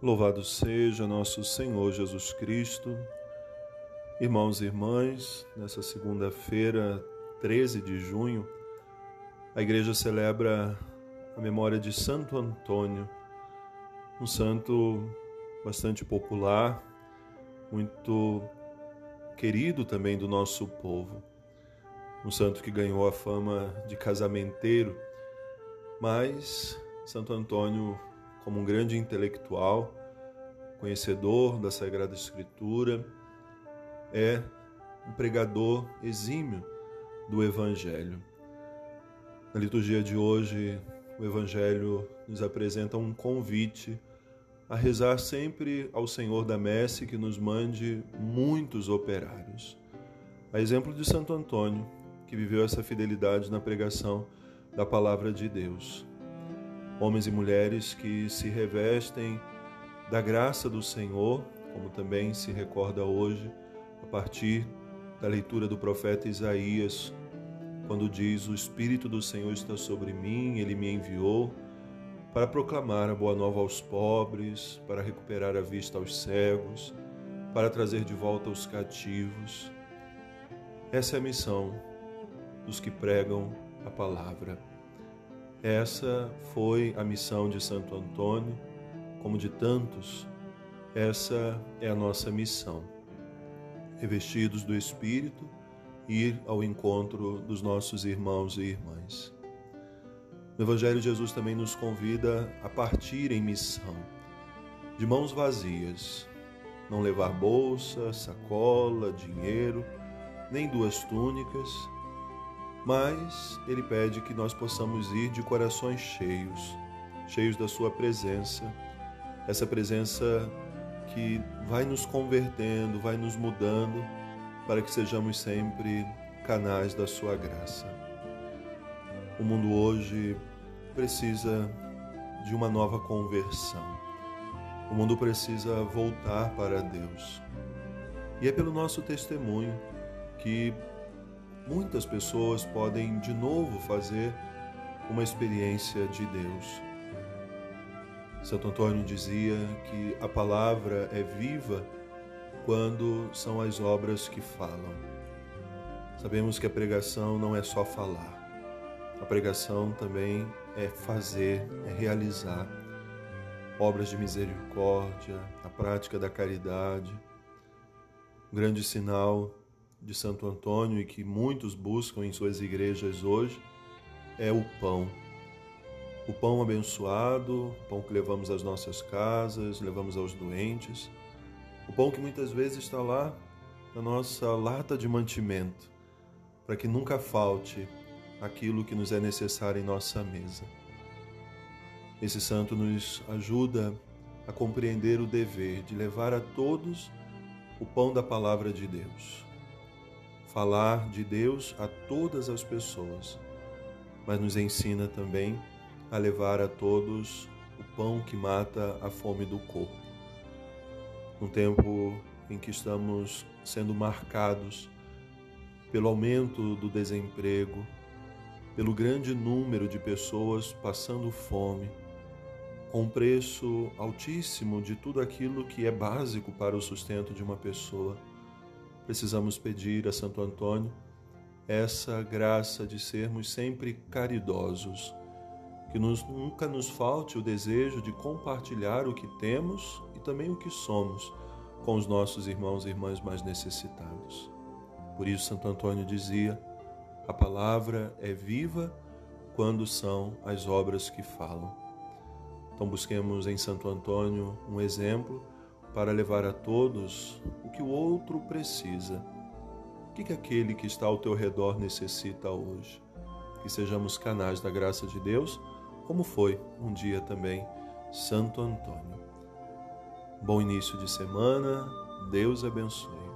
Louvado seja nosso Senhor Jesus Cristo. Irmãos e irmãs, nessa segunda-feira, 13 de junho, a igreja celebra a memória de Santo Antônio, um santo bastante popular, muito querido também do nosso povo. Um santo que ganhou a fama de casamenteiro, mas Santo Antônio como um grande intelectual, conhecedor da Sagrada Escritura, é um pregador exímio do Evangelho. Na liturgia de hoje, o Evangelho nos apresenta um convite a rezar sempre ao Senhor da Messe que nos mande muitos operários. A exemplo de Santo Antônio, que viveu essa fidelidade na pregação da palavra de Deus homens e mulheres que se revestem da graça do Senhor, como também se recorda hoje a partir da leitura do profeta Isaías, quando diz: O Espírito do Senhor está sobre mim, ele me enviou para proclamar a boa nova aos pobres, para recuperar a vista aos cegos, para trazer de volta os cativos. Essa é a missão dos que pregam a palavra. Essa foi a missão de Santo Antônio, como de tantos, essa é a nossa missão. Revestidos do Espírito, ir ao encontro dos nossos irmãos e irmãs. No Evangelho, Jesus também nos convida a partir em missão, de mãos vazias, não levar bolsa, sacola, dinheiro, nem duas túnicas, mas ele pede que nós possamos ir de corações cheios, cheios da Sua presença, essa presença que vai nos convertendo, vai nos mudando, para que sejamos sempre canais da Sua graça. O mundo hoje precisa de uma nova conversão. O mundo precisa voltar para Deus. E é pelo nosso testemunho que muitas pessoas podem de novo fazer uma experiência de Deus. Santo Antônio dizia que a palavra é viva quando são as obras que falam. Sabemos que a pregação não é só falar. A pregação também é fazer, é realizar obras de misericórdia, a prática da caridade. Um grande sinal de Santo Antônio e que muitos buscam em suas igrejas hoje é o pão. O pão abençoado, o pão que levamos às nossas casas, levamos aos doentes. O pão que muitas vezes está lá na nossa lata de mantimento, para que nunca falte aquilo que nos é necessário em nossa mesa. Esse santo nos ajuda a compreender o dever de levar a todos o pão da palavra de Deus falar de Deus a todas as pessoas, mas nos ensina também a levar a todos o pão que mata a fome do corpo. Num tempo em que estamos sendo marcados pelo aumento do desemprego, pelo grande número de pessoas passando fome, com um preço altíssimo de tudo aquilo que é básico para o sustento de uma pessoa precisamos pedir a Santo Antônio essa graça de sermos sempre caridosos, que nos, nunca nos falte o desejo de compartilhar o que temos e também o que somos com os nossos irmãos e irmãs mais necessitados. Por isso, Santo Antônio dizia: a palavra é viva quando são as obras que falam. Então, busquemos em Santo Antônio um exemplo para levar a todos o que o outro precisa. O que, que aquele que está ao teu redor necessita hoje? Que sejamos canais da graça de Deus, como foi um dia também Santo Antônio. Bom início de semana, Deus abençoe.